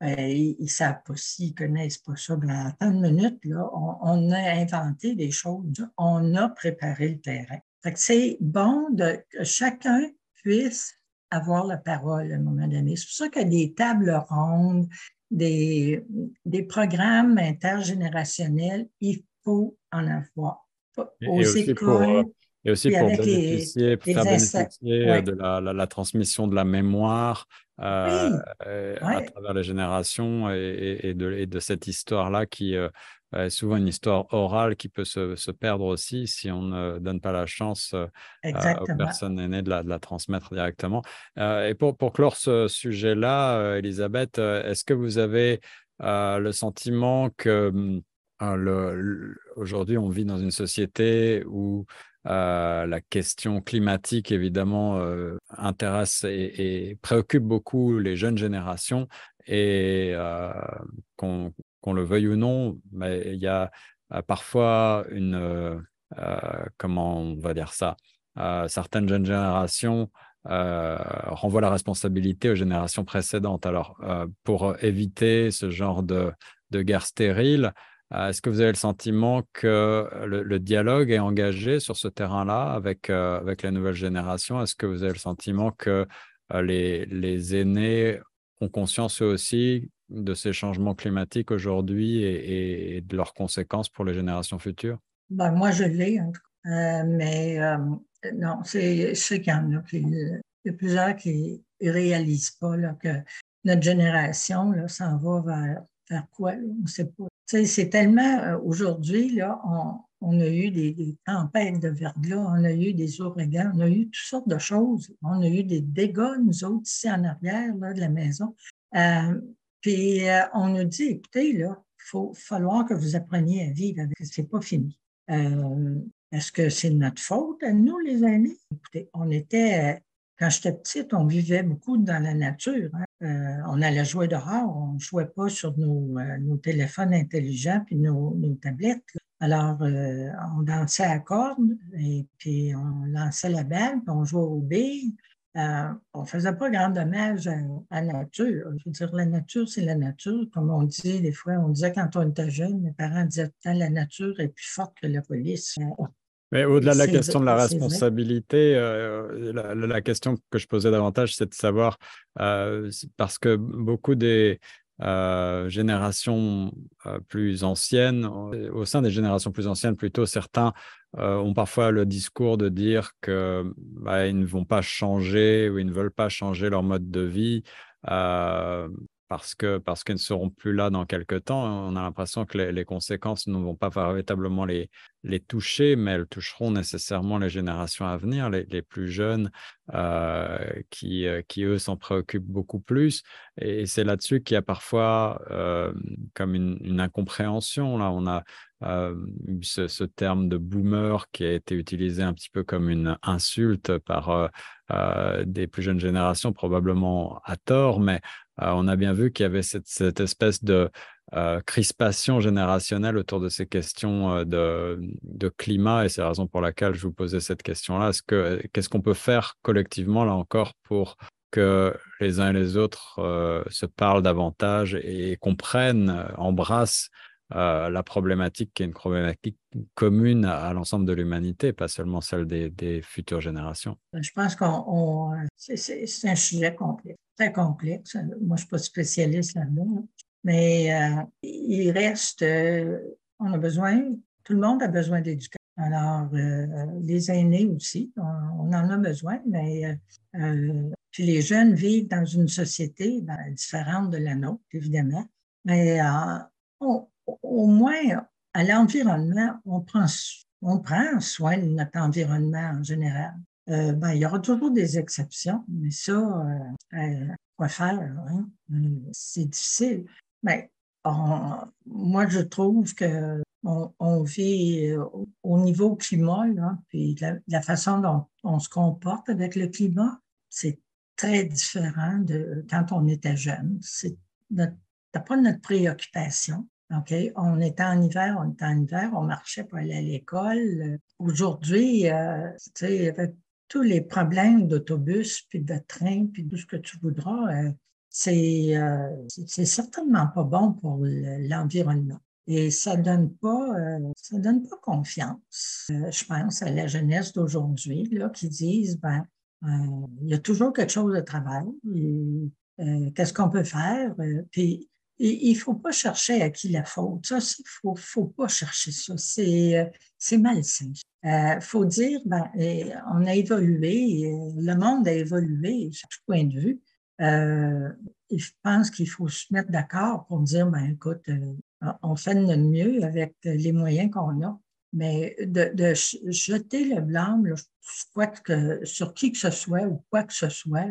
ben, ils ne savent pas s'ils ne connaissent pas ça. À tant de minutes, là, on, a inventé des choses, on a préparé le terrain. c'est bon que chacun puisse avoir la parole à un moment donné. C'est pour ça qu'il y a des tables rondes, des, des programmes intergénérationnels, il en avoir. Aux écoles, et aussi pour bénéficier, faire bénéficier de la, la, transmission de la mémoire euh, euh, à travers les générations et, et, de, et de, cette histoire-là qui euh, est souvent une histoire orale qui peut se, se, perdre aussi si on ne donne pas la chance aux personnes aînées de la, de la transmettre directement. et pour, pour clore ce sujet-là, Elisabeth, est-ce que vous avez le sentiment que hum, aujourd'hui on vit dans une société où euh, la question climatique, évidemment, euh, intéresse et, préoccupe beaucoup les jeunes générations. Et euh, qu'on le veuille ou non, mais il y a parfois une, comment on va dire ça, certaines jeunes générations renvoient la responsabilité aux générations précédentes. Alors, pour éviter ce genre de, guerre stérile, euh, est-ce que vous avez le sentiment que le, dialogue est engagé sur ce terrain-là avec, euh, avec la nouvelle génération? Est-ce que vous avez le sentiment que euh, les, les, aînés ont conscience eux aussi de ces changements climatiques aujourd'hui et, de leurs conséquences pour les générations futures? Ben, Moi, je l'ai, mais non, c'est qu'il y en a. il y a plusieurs qui ne réalisent pas que notre génération s'en va vers, vers quoi? On ne sait pas c'est tellement, euh, aujourd'hui, là, on, a eu des, tempêtes de verglas, on a eu des ouragans, on a eu toutes sortes de choses. On a eu des dégâts, nous autres, ici en arrière de la maison. Euh, puis euh, on nous dit, écoutez, là, il faut falloir que vous appreniez à vivre avec c'est pas fini. Est-ce que c'est notre faute à nous, les aînés? Écoutez, on était quand j'étais petite, on vivait beaucoup dans la nature. Hein. Euh, on allait jouer dehors, on ne jouait pas sur nos, nos, téléphones intelligents puis nos, tablettes. Alors, on dansait à cordes et puis on lançait la balle, puis on jouait au billes. Euh, on ne faisait pas grand dommage à, la nature. Je veux dire, la nature, c'est la nature. Comme on dit des fois, on disait quand on était jeune, mes parents disaient la nature est plus forte que la police. Euh, Mais au-delà de la question de la responsabilité, euh, la, question que je posais davantage, c'est de savoir, parce que beaucoup des, générations plus anciennes, au sein des générations plus anciennes, plutôt certains ont parfois le discours de dire qu'ils bah, ne vont pas changer ou ils ne veulent pas changer leur mode de vie parce que parce qu'ils ne seront plus là dans quelques temps. On a l'impression que les, conséquences ne vont pas véritablement les, les toucher, mais elles toucheront nécessairement les générations à venir, les, plus jeunes, euh, qui, euh, qui eux s'en préoccupent beaucoup plus. Et, c'est là-dessus qu'il y a parfois euh, comme une, incompréhension. Là, on a ce, terme de boomer qui a été utilisé un petit peu comme une insulte par des plus jeunes générations, probablement à tort, mais on a bien vu qu'il y avait cette, espèce de euh, crispation générationnelle autour de ces questions euh, de, climat, et c'est la raison pour laquelle je vous posais cette question-là. Qu'est-ce qu'on peut faire collectivement, là encore, pour que les uns et les autres se parlent davantage et comprennent, embrassent la problématique qui est une problématique commune à, l'ensemble de l'humanité, pas seulement celle des, futures générations? Je pense que c'est un sujet complexe très complexe. Moi, je ne suis pas spécialiste là-dedans, mais euh, il reste, euh, on a besoin, tout le monde a besoin d'éducation. Alors, euh, les aînés aussi, on, en a besoin, mais puis les jeunes vivent dans une société ben, différente de la nôtre, évidemment. Mais au moins, à l'environnement, on prend, soin de notre environnement en général. Ben, il y aura toujours des exceptions, mais ça, euh quoi faire? Hein? Euh, c'est difficile. Mais moi, je trouve que on, vit au niveau climat, puis la, façon dont on se comporte avec le climat, c'est très différent de quand on était jeune. C'est pas notre préoccupation. OK? On était en hiver, on était en hiver, on marchait pour aller à l'école. Aujourd'hui, euh, tu sais, avec tous les problèmes d'autobus, puis de train, puis tout ce que tu voudras, euh, euh, c'est certainement pas bon pour l'environnement. Et ça donne pas, euh, ça donne pas confiance. je pense à la jeunesse d'aujourd'hui qui disent ben il y a toujours quelque chose de travail. Qu'est-ce qu'on peut faire il faut pas chercher à qui la faute. Ça, il faut, faut pas chercher ça. C'est malsain. Il euh, faut dire, ben, on a évolué, le monde a évolué à tout point de vue. Euh, je pense qu'il faut se mettre d'accord pour dire, ben, écoute, euh, on fait de notre mieux avec les moyens qu'on a. Mais de, jeter le blâme que, sur qui que ce soit ou quoi que ce soit,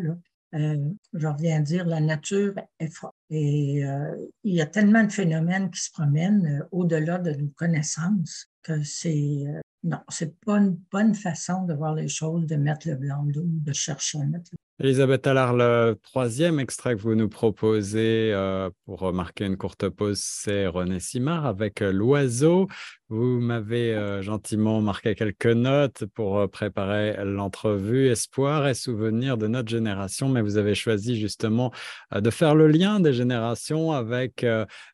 euh, je reviens à dire, la nature est forte. Et euh, il y a tellement de phénomènes qui se promènent au-delà de nos connaissances que c'est non, c'est pas une bonne façon de voir les choses, de mettre le blanc d'eau, de chercher à mettre le Elisabeth Allard, le troisième extrait que vous nous proposez euh, pour marquer une courte pause, c'est René Simard avec euh, L'Oiseau. Vous m'avez euh, gentiment marqué quelques notes pour préparer l'entrevue. Espoir et souvenir de notre génération, mais vous avez choisi justement de faire le lien des générations avec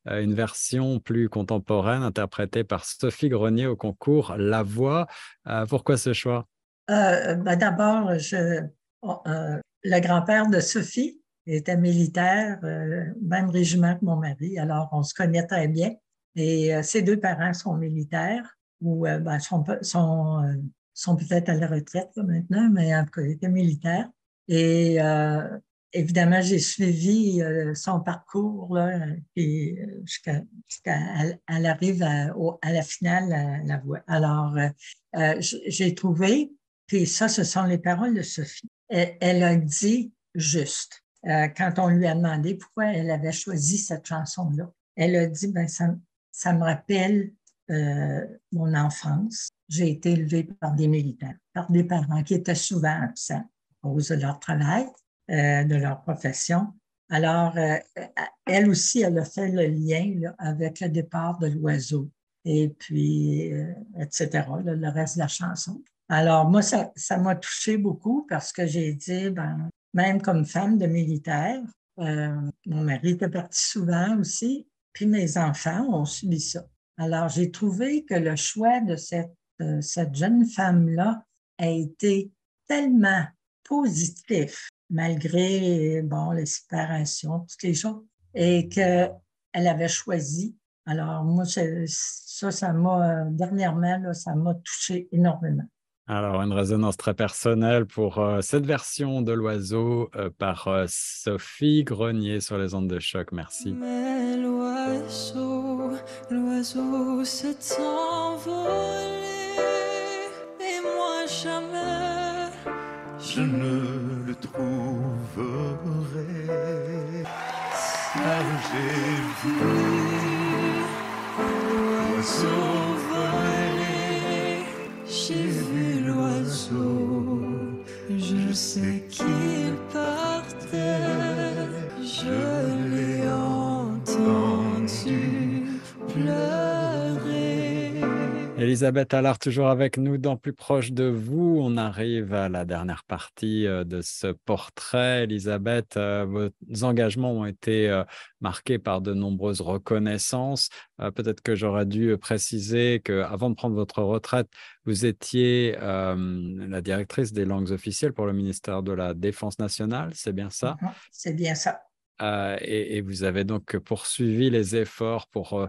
une version plus contemporaine interprétée par Sophie Grenier au concours La Voix. pourquoi ce choix? Ben, d'abord, je, le grand-père de Sophie était militaire, euh, même régiment que mon mari, alors on se connaît très bien. Et euh, ses deux parents sont militaires ou euh, ben, sont, peut-être à la retraite maintenant, mais en tout cas, étaient militaires. Et évidemment, j'ai suivi son parcours jusqu'à elle arrive à, la finale à la. Alors, j'ai trouvé, puis ça, ce sont les paroles de Sophie elle, a dit juste euh, quand on lui a demandé pourquoi elle avait choisi cette chanson-là. Elle a dit, ben, ça, me rappelle euh, mon enfance. J'ai été élevée par des militaires, par des parents qui étaient souvent absents. cause de leur travail, de leur profession. Alors, elle aussi, elle a fait le lien avec le départ de l'oiseau et puis, etc., le reste de la chanson. Alors, moi, ça, ça m'a touché beaucoup parce que j'ai dit, ben, même comme femme de militaire, euh, mon mari était parti souvent aussi, puis mes enfants ont subi ça. Alors, j'ai trouvé que le choix de cette, euh, cette jeune femme-là a été tellement positif, malgré bon, les séparations, toutes les choses, et qu'elle avait choisi. Alors, moi, ça, ça m'a, dernièrement, ça m'a touché énormément. Alors, une résonance très personnelle pour euh, cette version de l'oiseau euh, par euh, Sophie Grenier sur les ondes de choc. Merci. Mais l'oiseau, l'oiseau s'est envolé et moi jamais je ne le trouverai. J'ai vu l'oiseau sais qu'il partait, Elisabeth Allard, toujours avec nous dans Plus proche de vous. On arrive à la dernière partie euh, de ce portrait. Elisabeth, euh, vos engagements ont été euh, marqués par de nombreuses reconnaissances. Peut-être que j'aurais dû préciser qu'avant de prendre votre retraite, vous étiez la directrice des langues officielles pour le ministère de la Défense nationale. C'est bien ça? Mhm, C'est bien ça. Et, et, vous avez donc poursuivi les efforts pour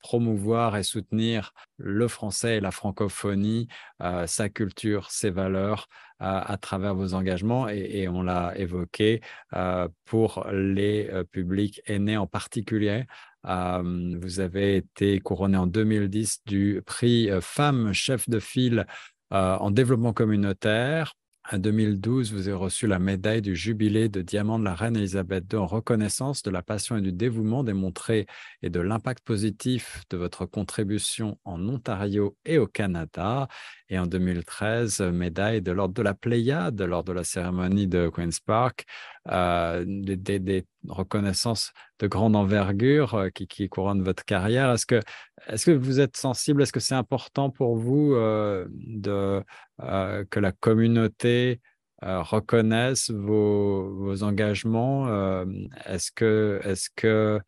promouvoir et soutenir le français et la francophonie, euh, sa culture, ses valeurs euh, à travers vos engagements. Et, on l'a évoqué euh, pour les euh, publics aînés en particulier. Euh, vous avez été couronné en 2010 du prix euh, Femme chef de file en développement communautaire. En 2012, vous avez reçu la médaille du jubilé de diamant de la reine Elisabeth II en reconnaissance de la passion et du dévouement démontré et de l'impact positif de votre contribution en Ontario et au Canada. Et en 2013, médaille de l'ordre de la Pléiade lors de la cérémonie de Queen's Park, euh, des, reconnaissances de grande envergure euh, qui, couronnent votre carrière. Est-ce que, est que vous êtes sensible? Est-ce que c'est important pour vous euh, euh, que la communauté euh, reconnaisse vos, engagements? Euh, Est-ce que, est -ce que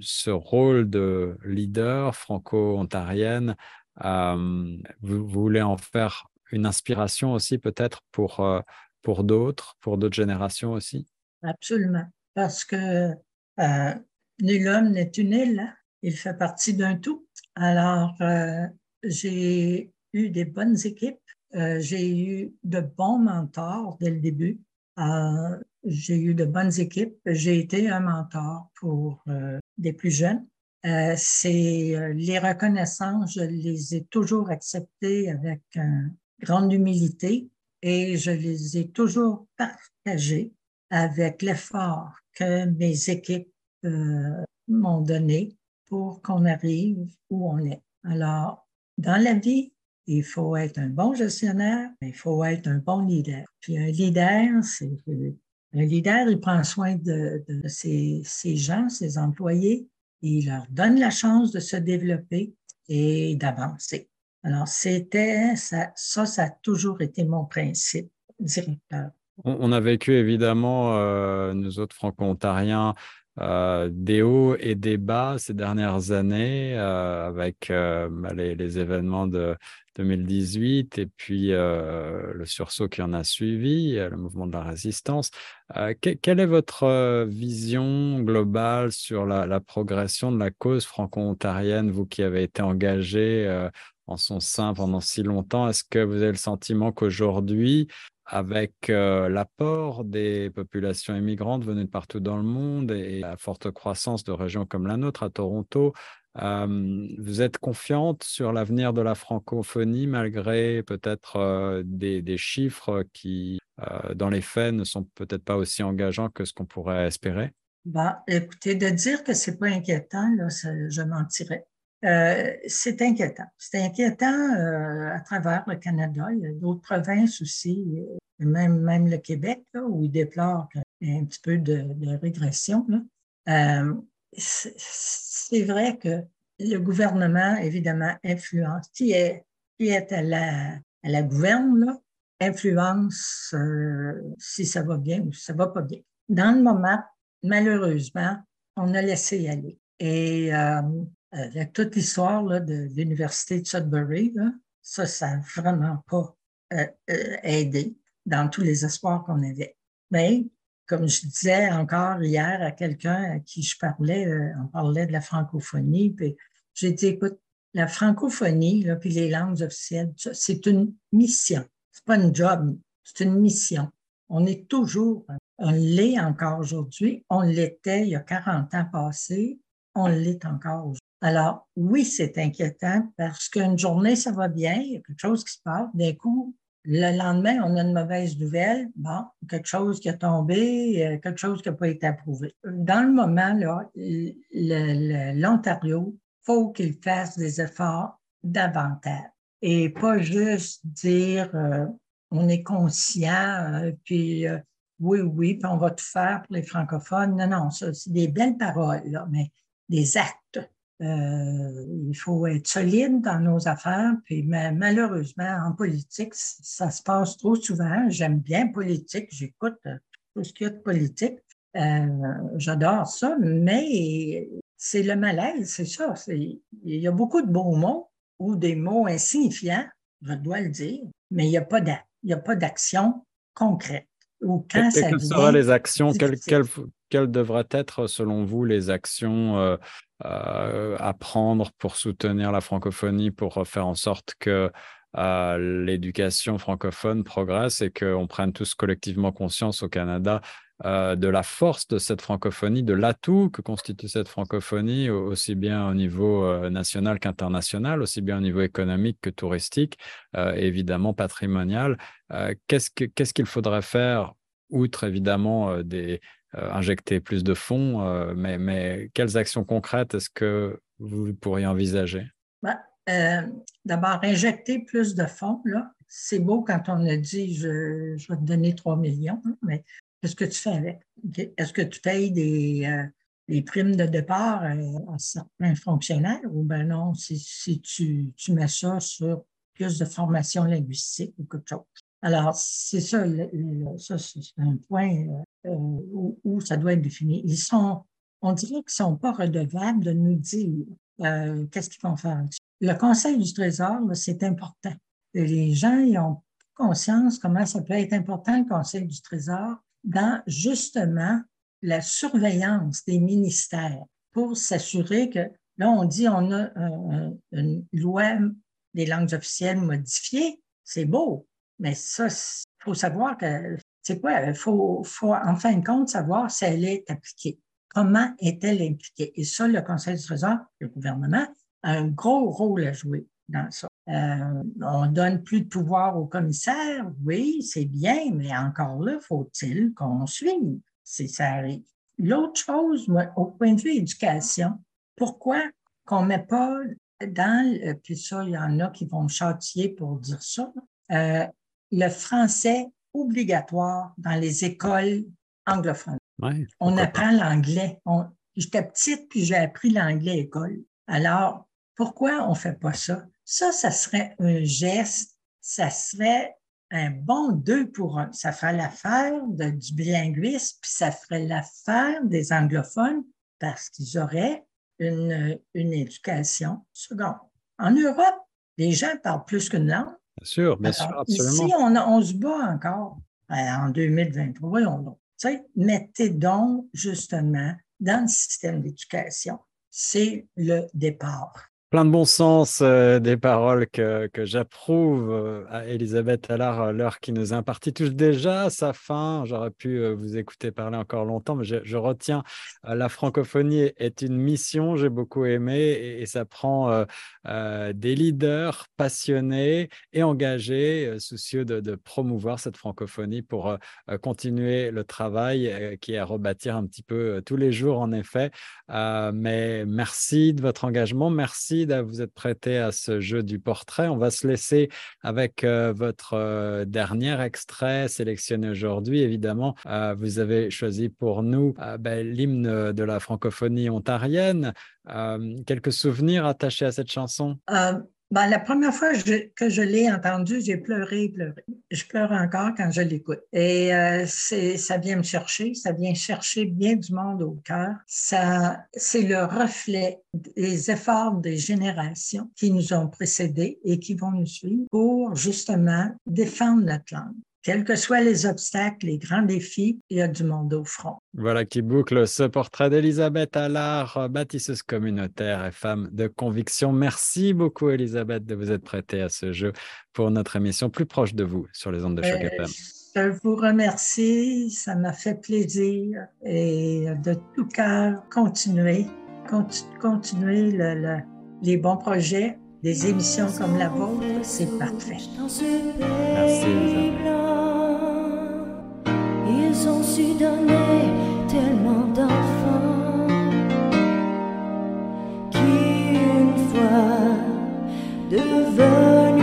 ce rôle de leader franco-ontarienne euh, vous, voulez en faire une inspiration aussi peut-être pour, euh, pour d'autres, pour d'autres générations aussi? Absolument, parce que euh, nul homme n'est une île, hein? il fait partie d'un tout. Alors, euh, j'ai eu des bonnes équipes, euh, j'ai eu de bons mentors dès le début, j'ai eu de bonnes équipes, j'ai été un mentor pour des plus jeunes. Euh, c'est euh, les reconnaissances, je les ai toujours acceptées avec une grande humilité et je les ai toujours partagées avec l'effort que mes équipes euh, m'ont donné pour qu'on arrive où on est. Alors, dans la vie, il faut être un bon gestionnaire, il faut être un bon leader. Puis un leader, c'est un leader, il prend soin de, ses gens, ses employés, il leur donne la chance de se développer et d'avancer. Alors, c'était ça, ça, a toujours été mon principe directeur. On, a vécu évidemment, euh, nous autres franco-ontariens, euh, des hauts et des bas ces dernières années euh, avec euh, bah, les, les, événements de 2018 et puis le sursaut qui en a suivi, le mouvement de la résistance. Que, quelle est votre vision globale sur la, la, progression de la cause franco-ontarienne, vous qui avez été engagé en son sein pendant si longtemps? Est-ce que vous avez le sentiment qu'aujourd'hui, avec euh, l'apport des populations immigrantes venues de partout dans le monde et la forte croissance de régions comme la nôtre à Toronto, euh, vous êtes confiante sur l'avenir de la francophonie malgré peut-être euh, des, des, chiffres qui, dans les faits, ne sont peut-être pas aussi engageants que ce qu'on pourrait espérer? Bah, écoutez, de dire que c'est pas inquiétant, là, je mentirais. Euh, c'est inquiétant. C'est inquiétant euh, à travers le Canada. Il y a d'autres provinces aussi, euh, même, même le Québec, où ils déplorent un petit peu de, régression. c'est vrai que le gouvernement, évidemment, influence. Qui est, qui est à la, à la gouverne, influence si ça va bien ou si ça va pas bien. Dans le moment, malheureusement, on a laissé aller. Et avec toute l'histoire de l'Université de Sudbury, ça, ça n'a vraiment pas euh, euh, aidé dans tous les espoirs qu'on avait. Mais, comme je disais encore hier à quelqu'un à qui je parlais, euh, on parlait de la francophonie, puis j'ai dit, écoute, la francophonie, puis les langues officielles, c'est une mission. C'est pas une job, c'est une mission. On est toujours, on l'est encore aujourd'hui, on l'était il y a 40 ans passés, on l'est encore aujourd'hui. Alors, oui, c'est inquiétant parce qu'une journée, ça va bien, il y a quelque chose qui se passe. D'un coup, le lendemain, on a une mauvaise nouvelle. Bon, quelque chose qui a tombé, euh, quelque chose qui n'a pas été approuvé. Dans le moment, là, l'Ontario, faut qu'il fasse des efforts davantage et pas juste dire euh, on est conscient, euh, puis oui, oui, puis on va tout faire pour les francophones. Non, non, ça, c'est des belles paroles, mais des actes. Euh, il faut être solide dans nos affaires, puis ma- malheureusement, en politique, ça se passe trop souvent. J'aime bien politique, j'écoute euh, tout ce qu'il y a de politique. Euh, J'adore ça, mais c'est le malaise, c'est ça. Il y a beaucoup de beaux mots ou des mots insignifiants, je dois le dire, mais il n'y a pas d'action concrète. Ou quand ça quelles vient, seraient les actions? Quelles, difficile. quelles- quelles devraient être, selon vous, les actions euh, euh, à prendre pour soutenir la francophonie, pour faire en sorte que euh, l'éducation francophone progresse et qu'on prenne tous collectivement conscience au Canada de la force de cette francophonie, de l'atout que constitue cette francophonie, au- aussi bien au niveau national qu'international, aussi bien au niveau économique que touristique, évidemment patrimonial. Qu'est-ce que- qu'est-ce qu'il faudrait faire, outre évidemment des, injecter plus de fonds, euh, mais, mais quelles actions concrètes est-ce que vous pourriez envisager? Ben, euh, D'abord, injecter plus de fonds, c'est beau quand on a dit je, je vais te donner 3 millions, hein, mais qu'est-ce que tu fais avec? Est-ce que tu payes des, euh, des primes de départ euh, à certains fonctionnaires ou ben non, si, si tu, tu mets ça sur plus de formation linguistique ou quelque chose? Alors, c'est ça, c'est un point euh, euh, où, ça doit être défini. Ils sont, on dirait qu'ils ne sont pas redevables de nous dire euh, qu'est-ce qu'ils vont faire. Le Conseil du Trésor, c'est important. Les gens ils ont conscience comment ça peut être important, le Conseil du Trésor, dans justement la surveillance des ministères pour s'assurer que, là, on dit on a une loi des langues officielles modifiée, c'est beau, mais ça, il faut savoir que, c'est quoi, il faut, faut en fin de compte savoir si elle est appliquée. Comment est-elle impliquée? Et ça, le Conseil du Trésor, le gouvernement, a un gros rôle à jouer dans ça. Euh, on donne plus de pouvoir aux commissaires, oui, c'est bien, mais encore là, faut-il qu'on suive? Si ça arrive. L'autre chose, moi, au point de vue éducation, pourquoi qu'on met pas dans, euh, puis ça, il y en a qui vont me châtier pour dire ça, euh, le français obligatoire dans les écoles anglophones. Ouais, On apprend l'anglais. J'étais petite, puis j'ai appris l'anglais à l'école. Alors, pourquoi on fait pas ça? Ça, ça serait un geste, ça serait un bon deux pour un. Ça ferait l'affaire du bilinguisme, puis ça ferait l'affaire des anglophones parce qu'ils auraient une, une éducation seconde. En Europe, les gens parlent plus qu'une langue. Bien sûr, bien sûr, Alors, absolument. Ici, on, on se bat encore Ben, en 2023. Voyons donc. Tu sais, mettez donc justement dans le système d'éducation, c'est le départ. Plein de bon sens, euh, des paroles que, j'approuve euh, à Elisabeth Allard. euh, L'heure qui nous est impartie touche déjà à sa fin. J'aurais pu vous écouter parler encore longtemps, mais je, retiens la francophonie est une mission, j'ai beaucoup aimé, et, ça prend des leaders passionnés et engagés, soucieux de, de promouvoir cette francophonie pour continuer le travail qui est à rebâtir un petit peu tous les jours, en effet. Mais merci de votre engagement, merci vous être prêté à ce jeu du portrait. On va se laisser avec euh, votre euh, dernier extrait sélectionné aujourd'hui. Évidemment, euh, vous avez choisi pour nous ben, l'hymne de la francophonie ontarienne. quelques souvenirs attachés à cette chanson? Ben, la première fois que je l'ai entendu, j'ai pleuré, pleuré. Je pleure encore quand je l'écoute. Et euh, c'est, ça vient me chercher, ça vient chercher bien du monde au cœur. Ça, c'est le reflet des efforts des générations qui nous ont précédés et qui vont nous suivre pour justement défendre notre langue. Quels que soient les obstacles, les grands défis, il y a du monde au front. Voilà qui boucle ce portrait d'Elisabeth Allard, bâtisseuse communautaire et femme de conviction. Merci beaucoup, Elisabeth, de vous être prêtée à ce jeu pour notre émission plus proche de vous sur les ondes de Choc FM. Je vous remercie, ça m'a fait plaisir et de tout cœur, continuer, continuer les bons projets, des émissions comme la vôtre, c'est parfait. Merci, Elisabeth ont su donner tellement d'enfants qui, une fois devenus